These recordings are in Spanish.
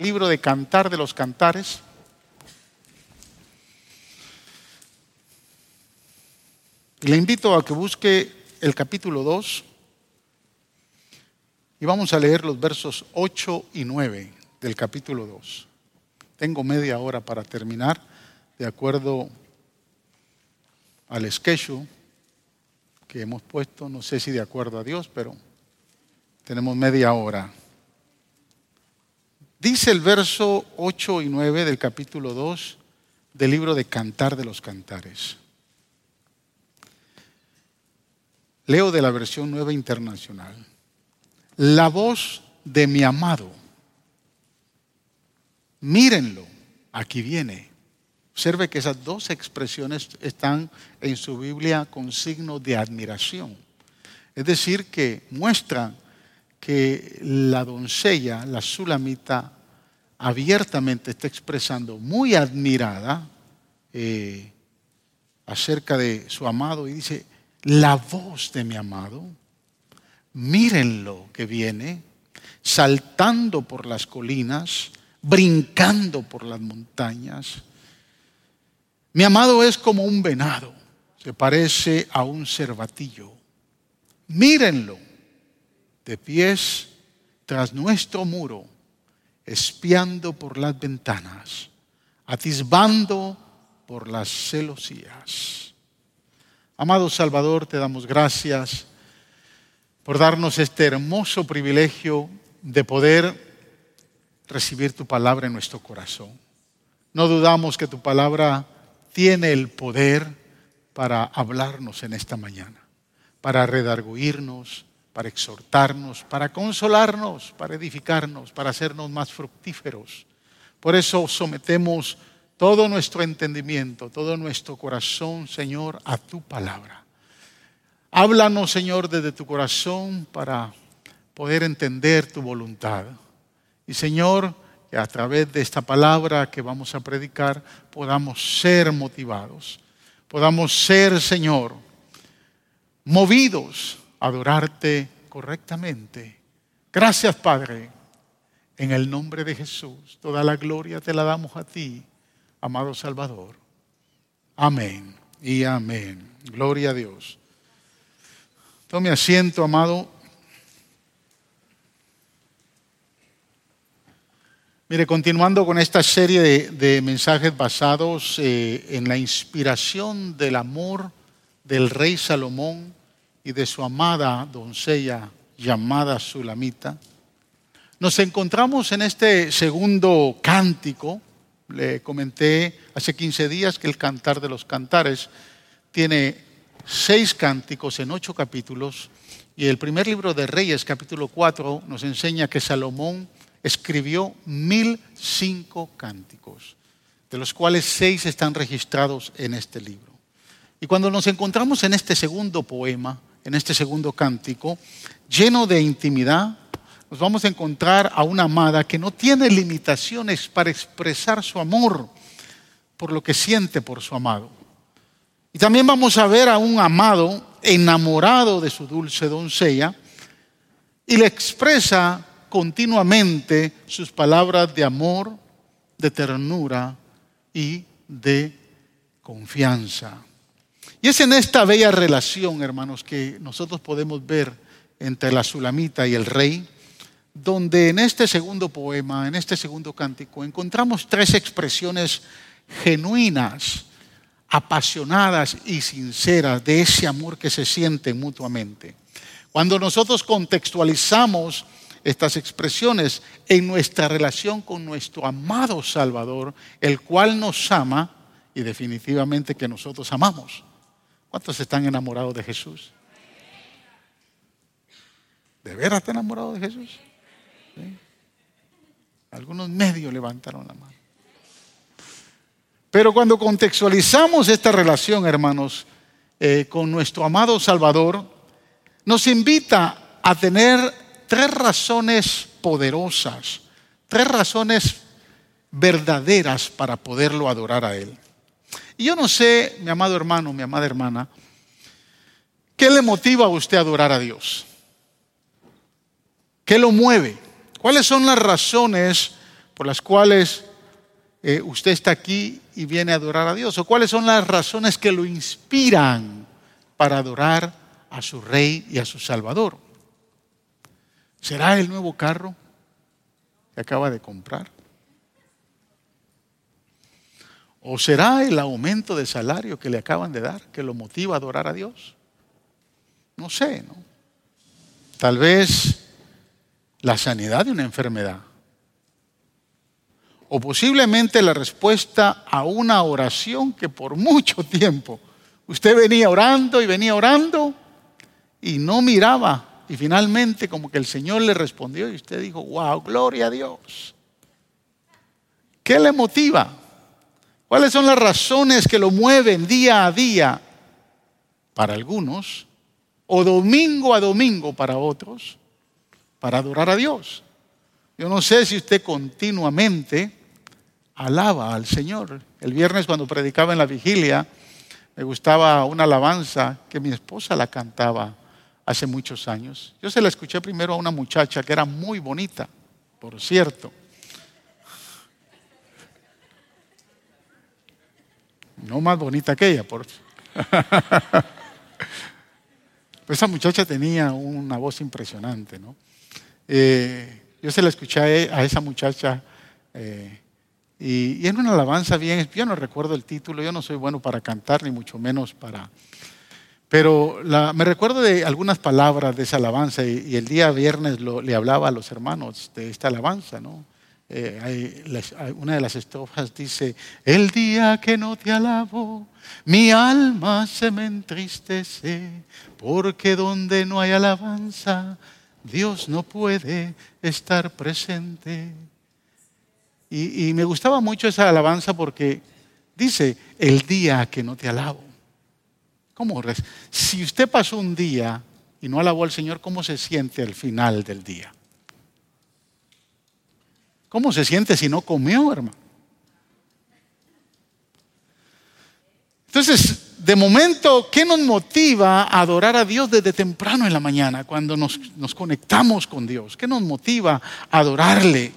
libro de Cantar de los Cantares. Le invito a que busque el capítulo 2 y vamos a leer los versos 8 y 9 del capítulo 2. Tengo media hora para terminar, de acuerdo al schedule que hemos puesto, no sé si de acuerdo a Dios, pero tenemos media hora. Dice el verso 8 y 9 del capítulo 2 del libro de Cantar de los Cantares. Leo de la versión nueva internacional. La voz de mi amado. Mírenlo, aquí viene. Observe que esas dos expresiones están en su Biblia con signo de admiración. Es decir, que muestran que la doncella, la sulamita, abiertamente está expresando, muy admirada, eh, acerca de su amado y dice, la voz de mi amado, mírenlo que viene, saltando por las colinas, brincando por las montañas. Mi amado es como un venado, se parece a un cervatillo. Mírenlo de pies tras nuestro muro, espiando por las ventanas, atisbando por las celosías. Amado Salvador, te damos gracias por darnos este hermoso privilegio de poder recibir tu palabra en nuestro corazón. No dudamos que tu palabra tiene el poder para hablarnos en esta mañana, para redarguirnos, para exhortarnos, para consolarnos, para edificarnos, para hacernos más fructíferos. Por eso sometemos todo nuestro entendimiento, todo nuestro corazón, Señor, a tu palabra. Háblanos, Señor, desde tu corazón para poder entender tu voluntad. Y, Señor, que a través de esta palabra que vamos a predicar podamos ser motivados, podamos ser, Señor, movidos adorarte correctamente. Gracias, Padre. En el nombre de Jesús, toda la gloria te la damos a ti, amado Salvador. Amén y amén. Gloria a Dios. Tome asiento, amado. Mire, continuando con esta serie de, mensajes basados eh, en la inspiración del amor del rey Salomón, y de su amada doncella llamada Sulamita, nos encontramos en este segundo cántico. Le comenté hace 15 días que el Cantar de los Cantares tiene seis cánticos en ocho capítulos y el primer libro de Reyes, capítulo 4, nos enseña que Salomón escribió mil cinco cánticos, de los cuales seis están registrados en este libro. Y cuando nos encontramos en este segundo poema, en este segundo cántico, lleno de intimidad, nos vamos a encontrar a una amada que no tiene limitaciones para expresar su amor por lo que siente por su amado. Y también vamos a ver a un amado enamorado de su dulce doncella y le expresa continuamente sus palabras de amor, de ternura y de confianza. Y es en esta bella relación, hermanos, que nosotros podemos ver entre la Sulamita y el rey, donde en este segundo poema, en este segundo cántico, encontramos tres expresiones genuinas, apasionadas y sinceras de ese amor que se siente mutuamente. Cuando nosotros contextualizamos estas expresiones en nuestra relación con nuestro amado Salvador, el cual nos ama y definitivamente que nosotros amamos. ¿Cuántos están enamorados de Jesús? ¿De veras están enamorados de Jesús? Algunos medios levantaron la mano. Pero cuando contextualizamos esta relación, hermanos, eh, con nuestro amado Salvador, nos invita a tener tres razones poderosas, tres razones verdaderas para poderlo adorar a Él. Y yo no sé, mi amado hermano, mi amada hermana, ¿qué le motiva a usted a adorar a Dios? ¿Qué lo mueve? ¿Cuáles son las razones por las cuales eh, usted está aquí y viene a adorar a Dios? ¿O cuáles son las razones que lo inspiran para adorar a su Rey y a su Salvador? ¿Será el nuevo carro que acaba de comprar? ¿O será el aumento de salario que le acaban de dar que lo motiva a adorar a Dios? No sé, ¿no? Tal vez la sanidad de una enfermedad. O posiblemente la respuesta a una oración que por mucho tiempo usted venía orando y venía orando y no miraba. Y finalmente como que el Señor le respondió y usted dijo, wow, gloria a Dios. ¿Qué le motiva? ¿Cuáles son las razones que lo mueven día a día para algunos o domingo a domingo para otros para adorar a Dios? Yo no sé si usted continuamente alaba al Señor. El viernes cuando predicaba en la vigilia me gustaba una alabanza que mi esposa la cantaba hace muchos años. Yo se la escuché primero a una muchacha que era muy bonita, por cierto. No más bonita que ella, por Esa muchacha tenía una voz impresionante, ¿no? Eh, yo se la escuché a esa muchacha eh, y, y, en una alabanza bien, yo no recuerdo el título, yo no soy bueno para cantar, ni mucho menos para... Pero me recuerdo de algunas palabras de esa alabanza y, el día viernes le hablaba a los hermanos de esta alabanza, ¿no? Eh, una de las estrofas dice, el día que no te alabo, mi alma se me entristece, porque donde no hay alabanza, Dios no puede estar presente. Y, y me gustaba mucho esa alabanza porque dice, el día que no te alabo. ¿Cómo? Si usted pasó un día y no alabó al Señor, ¿cómo se siente al final del día? ¿Cómo se siente si no comió, hermano? Entonces, de momento, ¿qué nos motiva a adorar a Dios desde temprano en la mañana, cuando nos, conectamos con Dios? ¿Qué nos motiva a adorarle?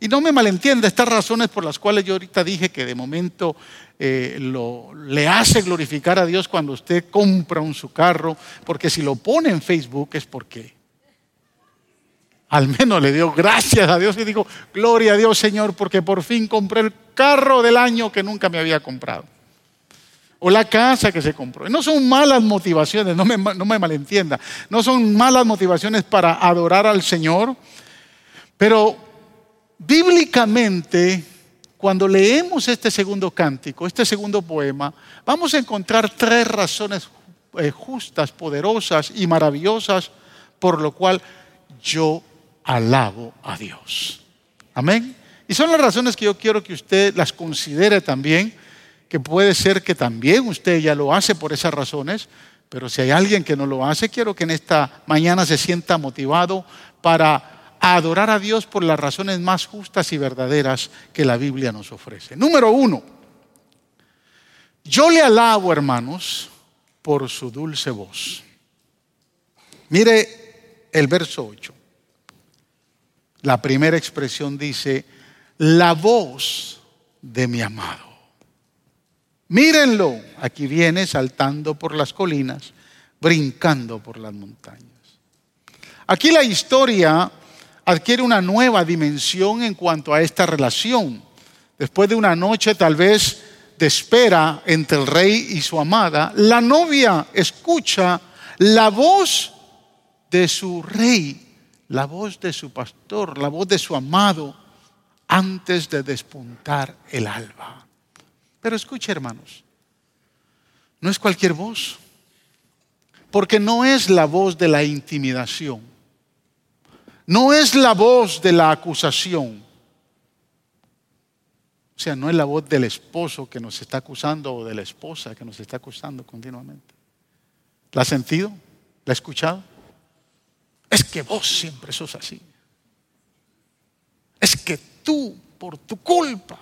Y no me malentienda estas razones por las cuales yo ahorita dije que de momento eh, le hace glorificar a Dios cuando usted compra un su carro, porque si lo pone en Facebook es porque al menos le dio gracias a Dios y dijo, gloria a Dios Señor, porque por fin compré el carro del año que nunca me había comprado. O la casa que se compró. No son malas motivaciones, no me, no me malentienda. No son malas motivaciones para adorar al Señor. Pero bíblicamente, cuando leemos este segundo cántico, este segundo poema, vamos a encontrar tres razones eh, justas, poderosas y maravillosas por lo cual yo alabo a Dios. Amén. Y son las razones que yo quiero que usted las considere también, que puede ser que también usted ya lo hace por esas razones, pero si hay alguien que no lo hace, quiero que en esta mañana se sienta motivado para adorar a Dios por las razones más justas y verdaderas que la Biblia nos ofrece. Número uno, yo le alabo, hermanos, por su dulce voz. Mire el verso 8. La primera expresión dice, la voz de mi amado. Mírenlo, aquí viene saltando por las colinas, brincando por las montañas. Aquí la historia adquiere una nueva dimensión en cuanto a esta relación. Después de una noche tal vez de espera entre el rey y su amada, la novia escucha la voz de su rey la voz de su pastor, la voz de su amado, antes de despuntar el alba. Pero escuche, hermanos, no es cualquier voz, porque no es la voz de la intimidación, no es la voz de la acusación, o sea, no es la voz del esposo que nos está acusando o de la esposa que nos está acusando continuamente. ¿La ha sentido? ¿La ha escuchado? Es que vos siempre sos así. Es que tú, por tu culpa.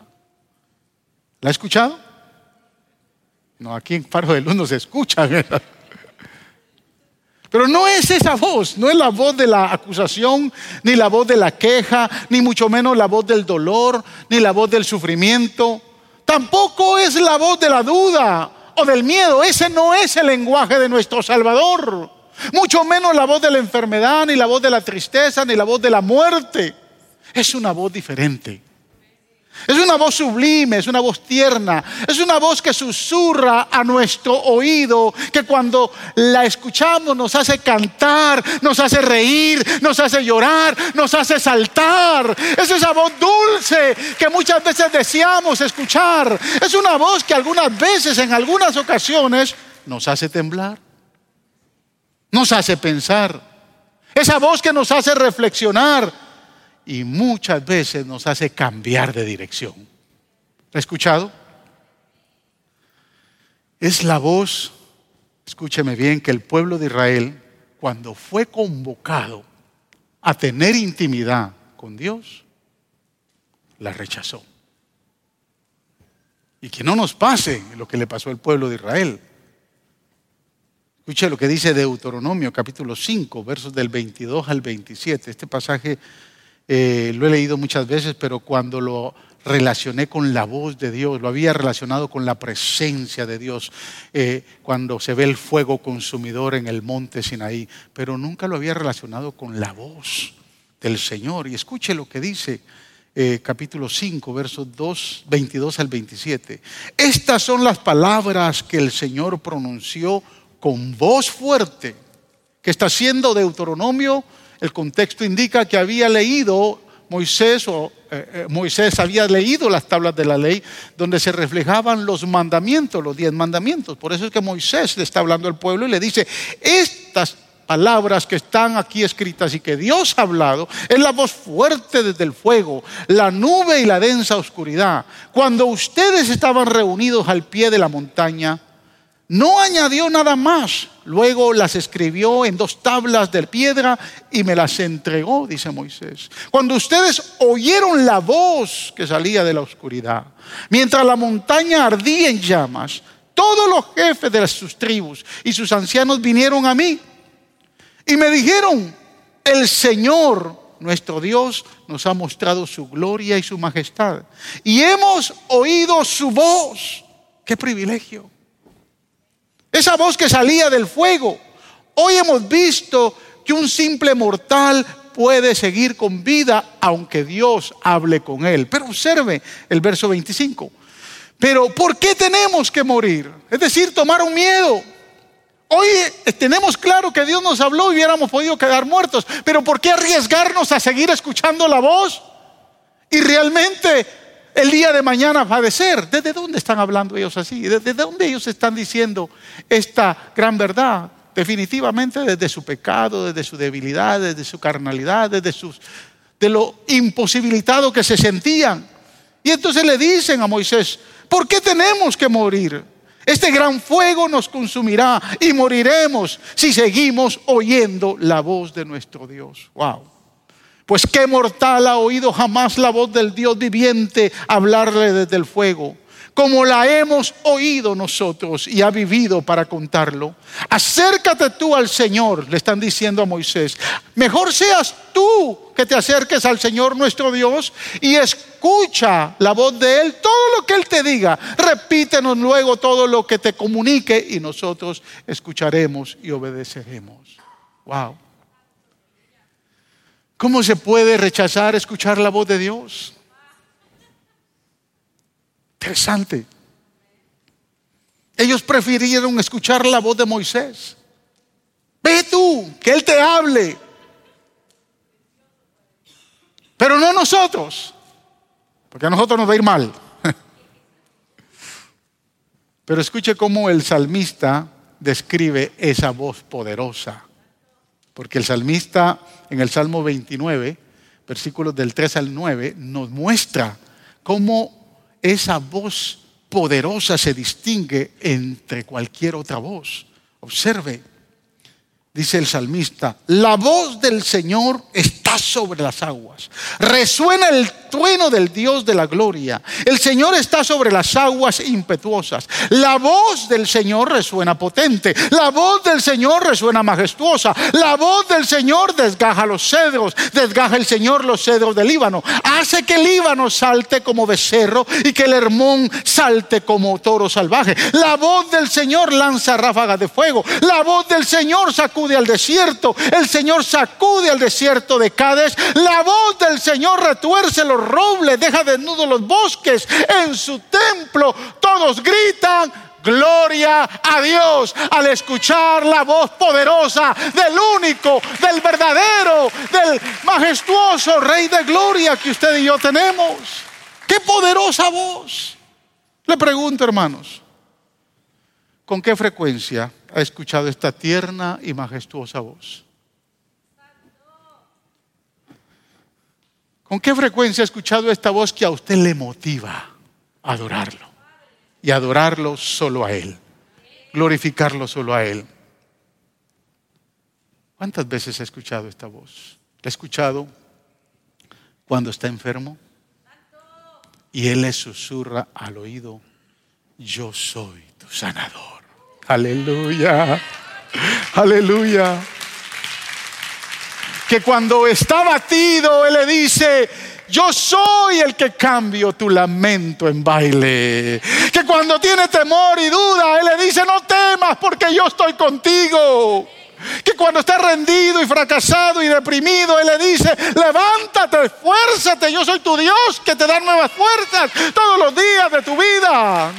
¿La ha escuchado? No, aquí en Faro de Luz no se escucha. Pero no es esa voz, no es la voz de la acusación, ni la voz de la queja, ni mucho menos la voz del dolor, ni la voz del sufrimiento. Tampoco es la voz de la duda o del miedo. Ese no es el lenguaje de nuestro Salvador. Mucho menos la voz de la enfermedad, ni la voz de la tristeza, ni la voz de la muerte. Es una voz diferente. Es una voz sublime, es una voz tierna, es una voz que susurra a nuestro oído, que cuando la escuchamos nos hace cantar, nos hace reír, nos hace llorar, nos hace saltar. Es esa voz dulce que muchas veces deseamos escuchar. Es una voz que algunas veces, en algunas ocasiones, nos hace temblar, nos hace pensar. Esa voz que nos hace reflexionar y muchas veces nos hace cambiar de dirección. ¿Ha escuchado? Es la voz, escúcheme bien, que el pueblo de Israel, cuando fue convocado a tener intimidad con Dios, la rechazó. Y que no nos pase lo que le pasó al pueblo de Israel. Escuche lo que dice Deuteronomio capítulo 5, versos del 22 al 27. Este pasaje eh, lo he leído muchas veces, pero cuando lo relacioné con la voz de Dios, lo había relacionado con la presencia de Dios, eh, cuando se ve el fuego consumidor en el monte Sinaí, pero nunca lo había relacionado con la voz del Señor. Y escuche lo que dice eh, capítulo 5, versos 2, 22 al 27. Estas son las palabras que el Señor pronunció con voz fuerte, que está haciendo Deuteronomio el contexto indica que había leído Moisés o eh, eh, Moisés había leído las tablas de la ley donde se reflejaban los mandamientos, los diez mandamientos. Por eso es que Moisés le está hablando al pueblo y le dice, estas palabras que están aquí escritas y que Dios ha hablado, es la voz fuerte desde el fuego, la nube y la densa oscuridad. Cuando ustedes estaban reunidos al pie de la montaña, no añadió nada más. Luego las escribió en dos tablas de piedra y me las entregó, dice Moisés. Cuando ustedes oyeron la voz que salía de la oscuridad, mientras la montaña ardía en llamas, todos los jefes de sus tribus y sus ancianos vinieron a mí y me dijeron, el Señor, nuestro Dios, nos ha mostrado su gloria y su majestad. Y hemos oído su voz. ¡Qué privilegio! Esa voz que salía del fuego. Hoy hemos visto que un simple mortal puede seguir con vida aunque Dios hable con él. Pero observe el verso 25. Pero ¿por qué tenemos que morir? Es decir, tomar un miedo. Hoy tenemos claro que Dios nos habló y hubiéramos podido quedar muertos. Pero ¿por qué arriesgarnos a seguir escuchando la voz? Y realmente el día de mañana padecer. ¿Desde dónde están hablando ellos así? ¿Desde dónde ellos están diciendo esta gran verdad? Definitivamente desde su pecado, desde su debilidad, desde su carnalidad, desde sus, de lo imposibilitado que se sentían. Y entonces le dicen a Moisés, ¿por qué tenemos que morir? Este gran fuego nos consumirá y moriremos si seguimos oyendo la voz de nuestro Dios. Wow. Pues qué mortal ha oído jamás la voz del Dios viviente hablarle desde el fuego, como la hemos oído nosotros y ha vivido para contarlo. Acércate tú al Señor, le están diciendo a Moisés. Mejor seas tú que te acerques al Señor nuestro Dios y escucha la voz de Él, todo lo que Él te diga. Repítenos luego todo lo que te comunique y nosotros escucharemos y obedeceremos. Wow. ¿Cómo se puede rechazar escuchar la voz de Dios? Interesante. Ellos prefirieron escuchar la voz de Moisés. Ve tú, que Él te hable. Pero no nosotros, porque a nosotros nos va a ir mal. Pero escuche cómo el salmista describe esa voz poderosa. Porque el salmista en el Salmo 29, versículos del 3 al 9, nos muestra cómo esa voz poderosa se distingue entre cualquier otra voz. Observe, dice el salmista, la voz del Señor está sobre las aguas. Resuena el trueno del Dios de la gloria. El Señor está sobre las aguas impetuosas. La voz del Señor resuena potente. La voz del Señor resuena majestuosa. La voz del Señor desgaja los cedros. Desgaja el Señor los cedros del Líbano. Hace que el Líbano salte como becerro y que el Hermón salte como toro salvaje. La voz del Señor lanza ráfagas de fuego. La voz del Señor sacude al desierto. El Señor sacude al desierto de Cádiz. La voz del Señor retuerce los robles, deja desnudos los bosques. En su templo todos gritan. Gloria a Dios al escuchar la voz poderosa del único, del verdadero, del majestuoso Rey de Gloria que usted y yo tenemos. ¡Qué poderosa voz! Le pregunto, hermanos, ¿con qué frecuencia ha escuchado esta tierna y majestuosa voz? ¿Con qué frecuencia ha escuchado esta voz que a usted le motiva a adorarlo? Y adorarlo solo a Él, glorificarlo solo a Él. ¿Cuántas veces ha escuchado esta voz? ¿La ha escuchado cuando está enfermo? Y Él le susurra al oído, yo soy tu sanador. Aleluya, aleluya que cuando está batido, Él le dice, yo soy el que cambio tu lamento en baile. Que cuando tiene temor y duda, Él le dice, no temas porque yo estoy contigo. Que cuando está rendido y fracasado y deprimido, Él le dice, levántate, esfuérzate, yo soy tu Dios que te da nuevas fuerzas todos los días de tu vida.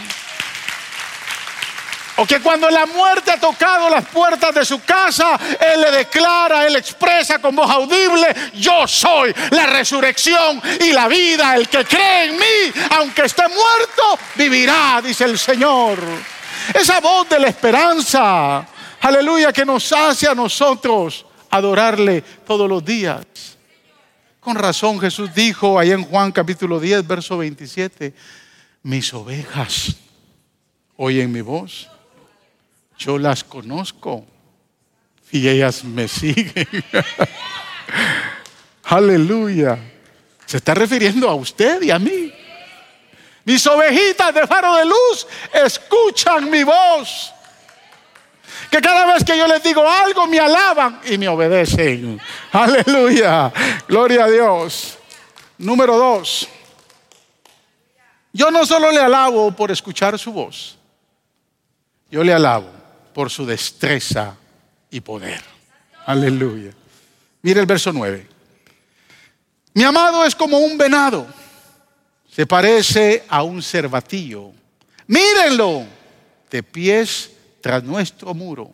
O que cuando la muerte ha tocado las puertas de su casa, Él le declara, Él expresa con voz audible, yo soy la resurrección y la vida. El que cree en mí, aunque esté muerto, vivirá, dice el Señor. Esa voz de la esperanza, aleluya, que nos hace a nosotros adorarle todos los días. Con razón Jesús dijo ahí en Juan capítulo 10, verso 27, mis ovejas oyen mi voz yo las conozco y ellas me siguen. Aleluya. Se está refiriendo a usted y a mí. Mis ovejitas de faro de luz escuchan mi voz. Que cada vez que yo les digo algo me alaban y me obedecen. Aleluya. Gloria a Dios. Número dos. Yo no solo le alabo por escuchar su voz. Yo le alabo por su destreza y poder. Aleluya. Mire el verso 9. Mi amado es como un venado. Se parece a un cervatillo. Mírenlo de pies tras nuestro muro,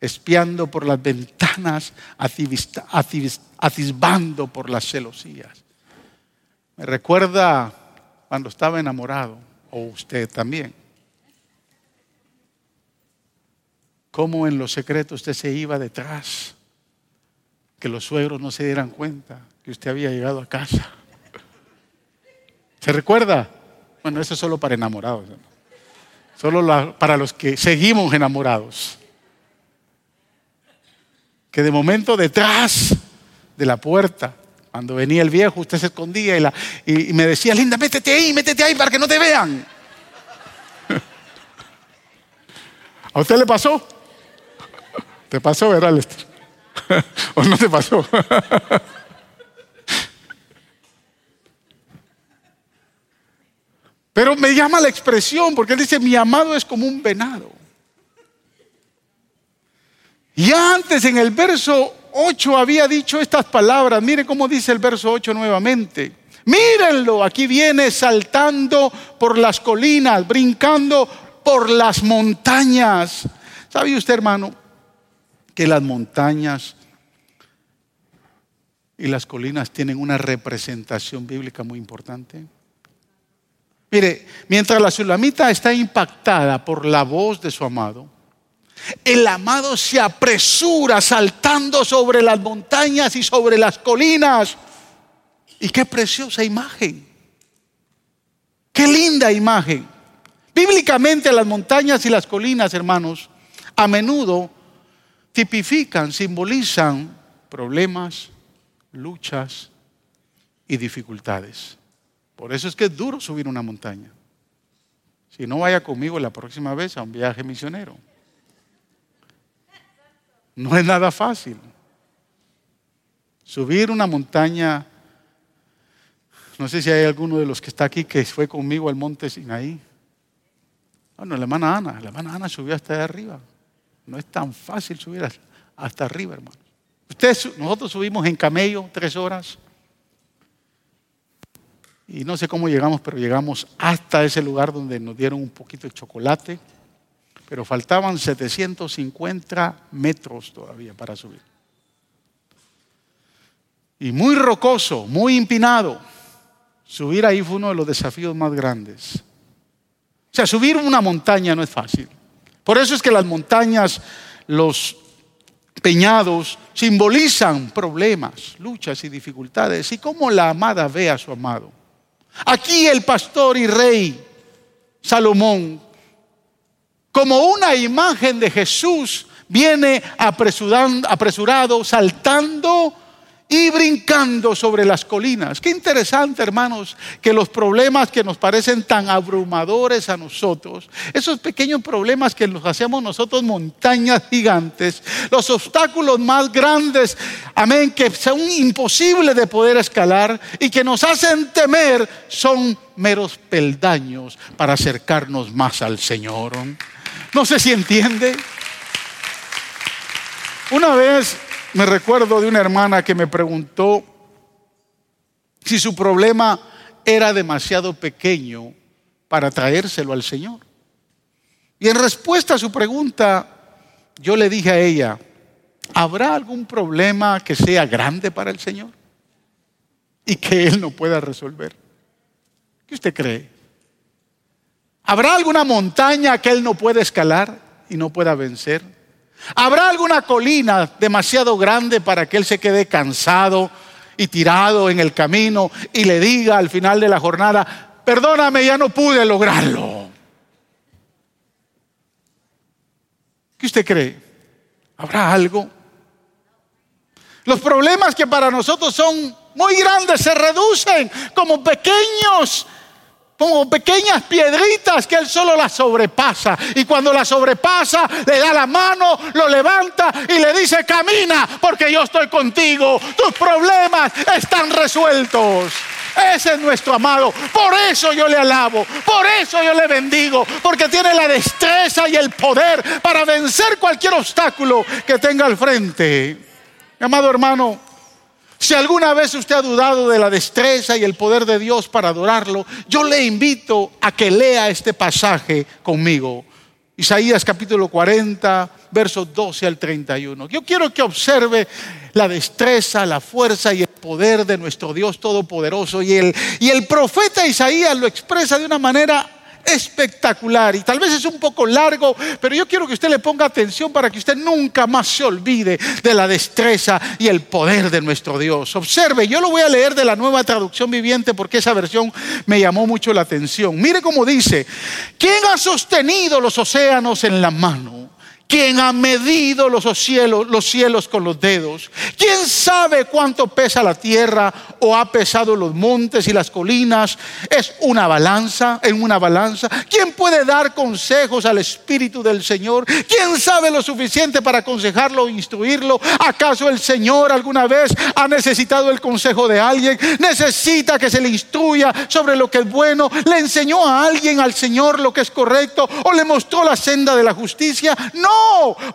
espiando por las ventanas, atisbando por las celosías. Me recuerda cuando estaba enamorado, o usted también. Cómo en los secretos usted se iba detrás, que los suegros no se dieran cuenta que usted había llegado a casa. ¿Se recuerda? Bueno, eso es solo para enamorados, solo para los que seguimos enamorados. Que de momento detrás de la puerta, cuando venía el viejo, usted se escondía y, y me decía, Linda, métete ahí, métete ahí para que no te vean. ¿A usted le pasó? ¿Te pasó, verdad, Lester? ¿O no te pasó? Pero me llama la expresión porque él dice, mi amado es como un venado. Y antes en el verso 8 había dicho estas palabras. Mire cómo dice el verso 8 nuevamente. Mírenlo, aquí viene saltando por las colinas, brincando por las montañas. ¿Sabe usted, hermano? Que las montañas y las colinas tienen una representación bíblica muy importante? Mire, mientras la sulamita está impactada por la voz de su amado, el amado se apresura saltando sobre las montañas y sobre las colinas. Y qué preciosa imagen. Qué linda imagen. Bíblicamente las montañas y las colinas, hermanos, a menudo tipifican, simbolizan problemas, luchas y dificultades. Por eso es que es duro subir una montaña. Si no vaya conmigo la próxima vez a un viaje misionero. No es nada fácil. Subir una montaña, no sé si hay alguno de los que está aquí que fue conmigo al monte Sinaí. Bueno, la hermana Ana, la hermana Ana subió hasta allá arriba. No es tan fácil subir hasta arriba, hermano. Ustedes, nosotros subimos en camello tres horas. Y no sé cómo llegamos, pero llegamos hasta ese lugar donde nos dieron un poquito de chocolate. Pero faltaban 750 metros todavía para subir. Y muy rocoso, muy empinado. Subir ahí fue uno de los desafíos más grandes. O sea, subir una montaña no es fácil. Por eso es que las montañas, los peñados, simbolizan problemas, luchas y dificultades. Y cómo la amada ve a su amado. Aquí el pastor y rey Salomón, como una imagen de Jesús, viene apresurado, saltando y brincando sobre las colinas. Qué interesante, hermanos, que los problemas que nos parecen tan abrumadores a nosotros, esos pequeños problemas que nos hacemos nosotros montañas gigantes, los obstáculos más grandes, amén, que son imposibles de poder escalar y que nos hacen temer, son meros peldaños para acercarnos más al Señor. No sé si entiende. Una vez me recuerdo de una hermana que me preguntó si su problema era demasiado pequeño para traérselo al Señor. Y en respuesta a su pregunta, yo le dije a ella, ¿habrá algún problema que sea grande para el Señor y que Él no pueda resolver? ¿Qué usted cree? ¿Habrá alguna montaña que Él no pueda escalar y no pueda vencer? ¿Habrá alguna colina demasiado grande para que él se quede cansado y tirado en el camino y le diga al final de la jornada, perdóname, ya no pude lograrlo? ¿Qué usted cree? ¿Habrá algo? Los problemas que para nosotros son muy grandes se reducen como pequeños como pequeñas piedritas que él solo las sobrepasa. Y cuando las sobrepasa, le da la mano, lo levanta y le dice, camina, porque yo estoy contigo. Tus problemas están resueltos. Ese es nuestro amado. Por eso yo le alabo. Por eso yo le bendigo. Porque tiene la destreza y el poder para vencer cualquier obstáculo que tenga al frente. amado hermano, si alguna vez usted ha dudado de la destreza y el poder de Dios para adorarlo, yo le invito a que lea este pasaje conmigo. Isaías capítulo 40, versos 12 al 31. Yo quiero que observe la destreza, la fuerza y el poder de nuestro Dios Todopoderoso. Y el, y el profeta Isaías lo expresa de una manera espectacular y tal vez es un poco largo, pero yo quiero que usted le ponga atención para que usted nunca más se olvide de la destreza y el poder de nuestro Dios. Observe, yo lo voy a leer de la nueva traducción viviente porque esa versión me llamó mucho la atención. Mire cómo dice, ¿quién ha sostenido los océanos en la mano? ¿Quién ha medido los cielos, los cielos con los dedos? ¿Quién sabe cuánto pesa la tierra o ha pesado los montes y las colinas? ¿Es una balanza en una balanza? ¿Quién puede dar consejos al Espíritu del Señor? ¿Quién sabe lo suficiente para aconsejarlo o instruirlo? ¿Acaso el Señor alguna vez ha necesitado el consejo de alguien? ¿Necesita que se le instruya sobre lo que es bueno? ¿Le enseñó a alguien al Señor lo que es correcto o le mostró la senda de la justicia? No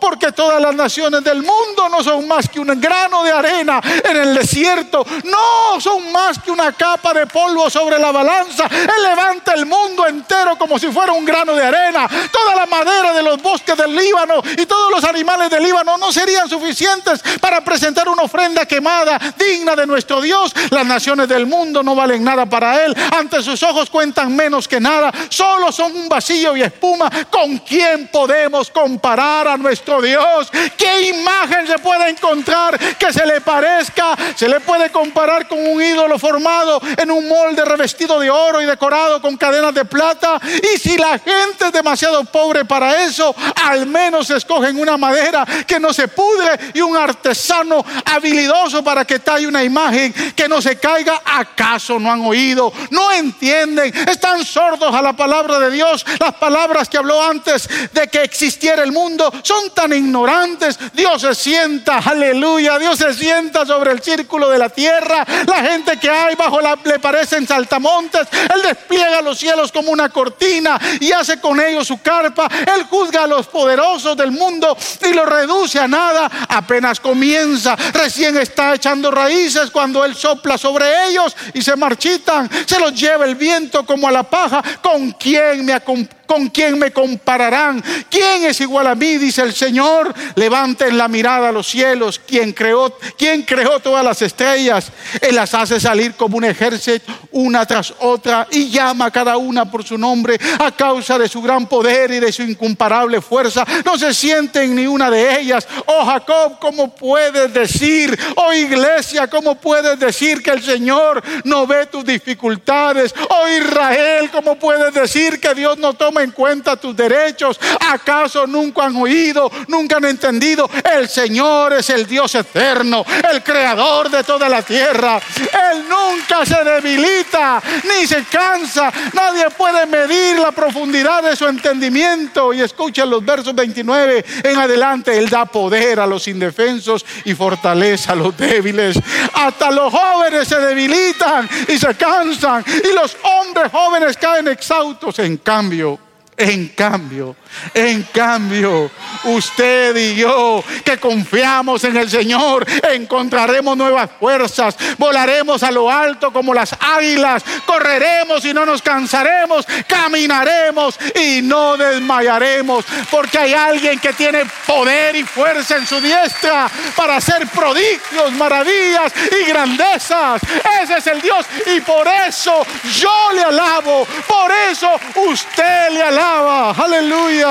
porque todas las naciones del mundo no son más que un grano de arena en el desierto. No, son más que una capa de polvo sobre la balanza. Él levanta el mundo entero como si fuera un grano de arena. Toda la madera de los bosques del Líbano y todos los animales del Líbano no serían suficientes para presentar una ofrenda quemada digna de nuestro Dios. Las naciones del mundo no valen nada para Él. Ante sus ojos cuentan menos que nada. Solo son un vacío y espuma. ¿Con quién podemos comparar? A nuestro Dios? ¿Qué imagen se puede encontrar que se le parezca? Se le puede comparar con un ídolo formado en un molde revestido de oro y decorado con cadenas de plata. Y si la gente es demasiado pobre para eso, al menos escogen una madera que no se pudre y un artesano habilidoso para que talle una imagen que no se caiga. ¿Acaso no han oído? ¿No entienden? ¿Están sordos a la palabra de Dios? Las palabras que habló antes de que existiera el mundo son tan ignorantes. Dios se sienta, aleluya, Dios se sienta sobre el círculo de la tierra. La gente que hay bajo la, le parecen saltamontes. Él despliega los cielos como una cortina y hace con ellos su carpa. Él juzga a los poderosos del mundo y lo reduce a nada. Apenas comienza, recién está echando raíces cuando Él sopla sobre ellos y se marchitan. Se los lleva el viento como a la paja. ¿Con quién me acompaña? ¿Con quién me compararán? ¿Quién es igual a mí? Dice el Señor. Levanten la mirada a los cielos. ¿Quién creó, creó todas las estrellas? Él las hace salir como un ejército, una tras otra, y llama a cada una por su nombre a causa de su gran poder y de su incomparable fuerza. No se sienten ni una de ellas. Oh Jacob, ¿cómo puedes decir? Oh iglesia, ¿cómo puedes decir que el Señor no ve tus dificultades? Oh Israel, ¿cómo puedes decir que Dios no toma en cuenta tus derechos. ¿Acaso nunca han oído, nunca han entendido? El Señor es el Dios eterno, el creador de toda la tierra. Él nunca se debilita ni se cansa. Nadie puede medir la profundidad de su entendimiento. Y escucha los versos 29 en adelante. Él da poder a los indefensos y fortaleza a los débiles. Hasta los jóvenes se debilitan y se cansan. Y los hombres jóvenes caen exhaustos. En cambio, en cambio, en cambio, usted y yo que confiamos en el Señor, encontraremos nuevas fuerzas, volaremos a lo alto como las águilas, correremos y no nos cansaremos, caminaremos y no desmayaremos, porque hay alguien que tiene poder y fuerza en su diestra para hacer prodigios, maravillas y grandezas. Ese es el Dios y por eso yo le alabo, por eso usted le alaba Aleluya.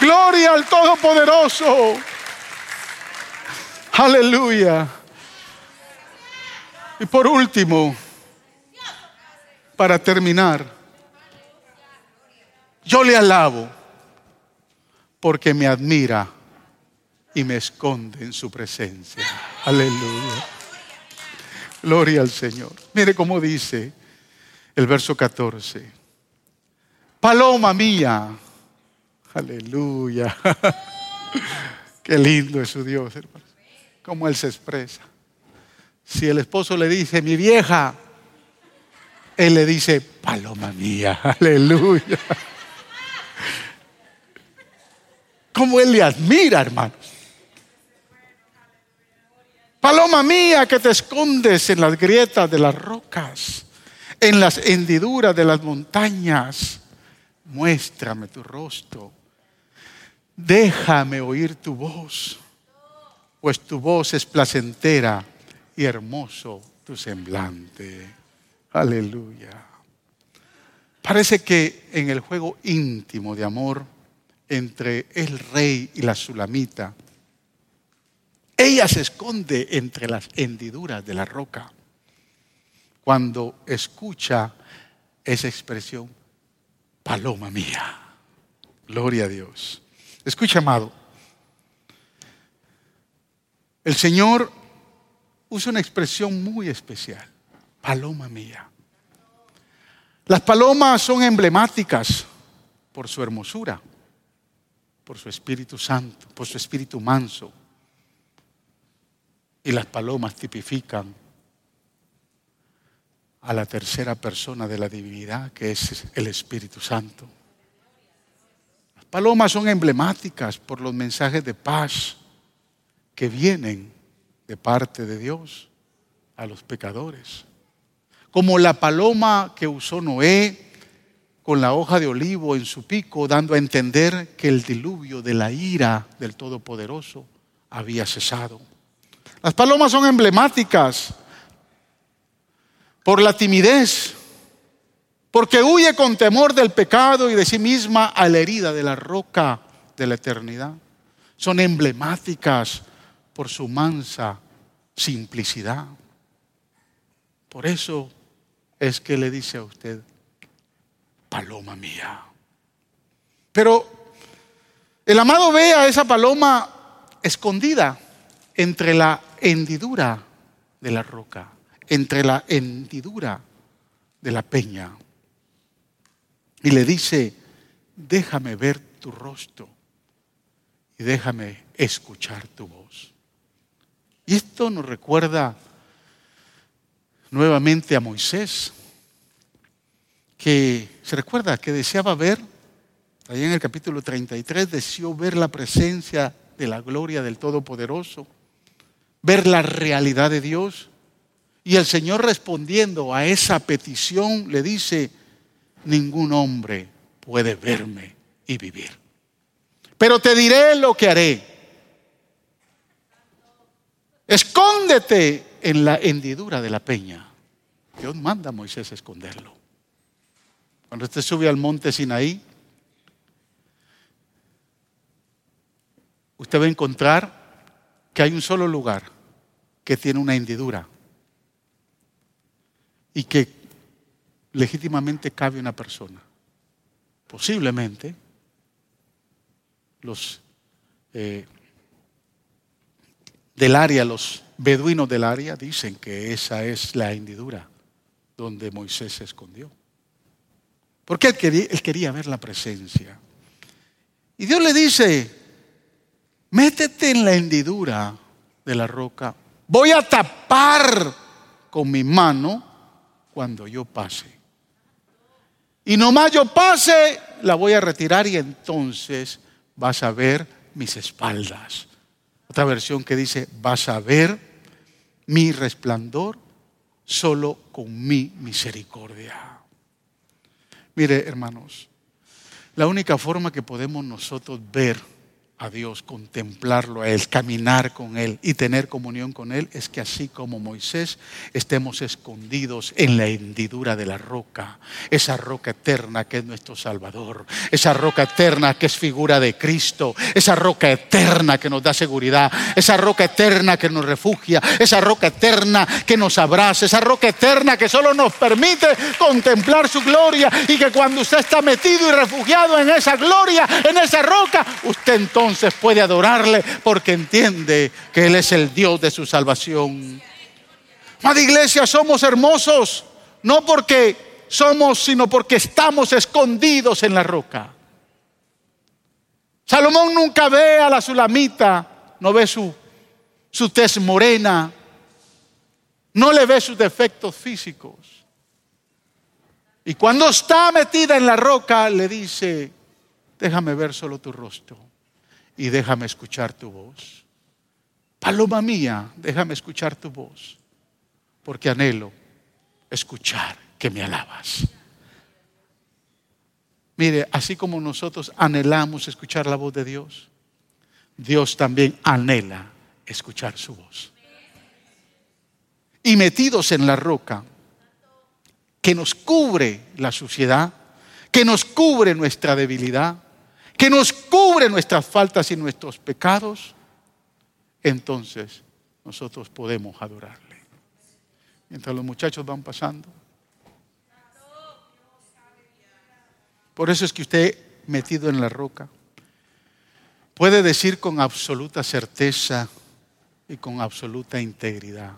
Gloria al Todopoderoso. Aleluya. Y por último, para terminar, yo le alabo porque me admira y me esconde en su presencia. Aleluya. Gloria al Señor. Mire cómo dice el verso 14 paloma mía. Aleluya. Qué lindo es su Dios, hermano. Cómo Él se expresa. Si el esposo le dice, mi vieja, Él le dice, paloma mía. Aleluya. Cómo Él le admira, hermanos. Paloma mía que te escondes en las grietas de las rocas, en las hendiduras de las montañas muéstrame tu rostro, déjame oír tu voz, pues tu voz es placentera y hermoso tu semblante. Aleluya. Parece que en el juego íntimo de amor entre el rey y la sulamita, ella se esconde entre las hendiduras de la roca cuando escucha esa expresión, paloma mía. Gloria a Dios. Escucha, amado. El Señor usa una expresión muy especial. Paloma mía. Las palomas son emblemáticas por su hermosura, por su Espíritu Santo, por su Espíritu manso. Y las palomas tipifican a la tercera persona de la divinidad, que es el Espíritu Santo. Palomas son emblemáticas por los mensajes de paz que vienen de parte de Dios a los pecadores. Como la paloma que usó Noé con la hoja de olivo en su pico, dando a entender que el diluvio de la ira del Todopoderoso había cesado. Las palomas son emblemáticas por la timidez, porque huye con temor del pecado y de sí misma a la herida de la roca de la eternidad. son emblemáticas por su mansa simplicidad. Por eso es que le dice a usted, paloma mía. Pero el amado ve a esa paloma escondida entre la hendidura de la roca, entre la hendidura de la peña. Y le dice, déjame ver tu rostro y déjame escuchar tu voz. Y esto nos recuerda nuevamente a Moisés, que se recuerda que deseaba ver, ahí en el capítulo 33, deseó ver la presencia de la gloria del Todopoderoso, ver la realidad de Dios. Y el Señor respondiendo a esa petición le dice, ningún hombre puede verme y vivir. Pero te diré lo que haré. Escóndete en la hendidura de la peña. Dios manda a Moisés a esconderlo. Cuando usted sube al monte Sinaí, usted va a encontrar que hay un solo lugar que tiene una hendidura y que legítimamente cabe una persona. Posiblemente los eh, del área, los beduinos del área, dicen que esa es la hendidura donde Moisés se escondió. Porque él quería, él quería ver la presencia. Y Dios le dice, métete en la hendidura de la roca. Voy a tapar con mi mano cuando yo pase. Y nomás yo pase, la voy a retirar y entonces vas a ver mis espaldas. Otra versión que dice, vas a ver mi resplandor solo con mi misericordia. Mire, hermanos, la única forma que podemos nosotros ver a Dios, contemplarlo a Él, caminar con Él y tener comunión con Él, es que así como Moisés estemos escondidos en la hendidura de la roca, esa roca eterna que es nuestro Salvador, esa roca eterna que es figura de Cristo, esa roca eterna que nos da seguridad, esa roca eterna que nos refugia, esa roca eterna que nos abraza, esa roca eterna que solo nos permite contemplar su gloria y que cuando usted está metido y refugiado en esa gloria, en esa roca, usted entonces entonces puede adorarle porque entiende que Él es el Dios de su salvación. Madre iglesia, somos hermosos, no porque somos, sino porque estamos escondidos en la roca. Salomón nunca ve a la sulamita, no ve su, su tez morena, no le ve sus defectos físicos. Y cuando está metida en la roca, le dice, déjame ver solo tu rostro y déjame escuchar tu voz. Paloma mía, déjame escuchar tu voz, porque anhelo escuchar que me alabas. Mire, así como nosotros anhelamos escuchar la voz de Dios, Dios también anhela escuchar su voz. Y metidos en la roca que nos cubre la suciedad, que nos cubre nuestra debilidad, que nos cubre nuestras faltas y nuestros pecados, entonces nosotros podemos adorarle. Mientras los muchachos van pasando. Por eso es que usted, metido en la roca, puede decir con absoluta certeza y con absoluta integridad,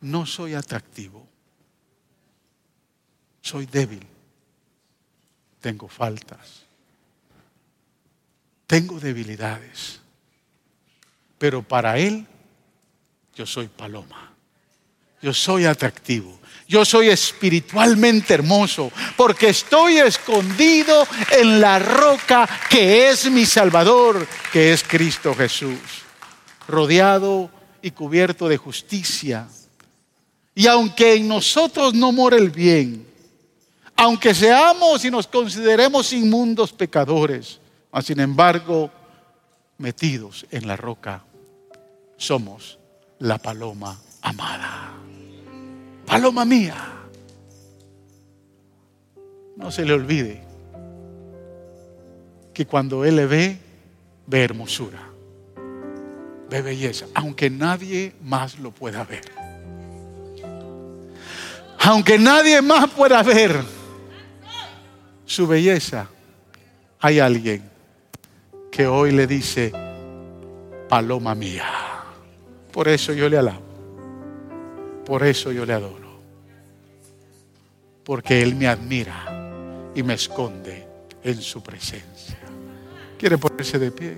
no soy atractivo, soy débil, tengo faltas, tengo debilidades, pero para Él yo soy paloma. Yo soy atractivo. Yo soy espiritualmente hermoso porque estoy escondido en la roca que es mi Salvador, que es Cristo Jesús, rodeado y cubierto de justicia. Y aunque en nosotros no mora el bien, aunque seamos y nos consideremos inmundos pecadores, mas sin embargo, metidos en la roca, somos la paloma amada. Paloma mía. No se le olvide que cuando Él le ve, ve hermosura, ve belleza, aunque nadie más lo pueda ver. Aunque nadie más pueda ver su belleza, hay alguien que hoy le dice, paloma mía. Por eso yo le alabo. Por eso yo le adoro. Porque Él me admira y me esconde en su presencia. ¿Quiere ponerse de pie?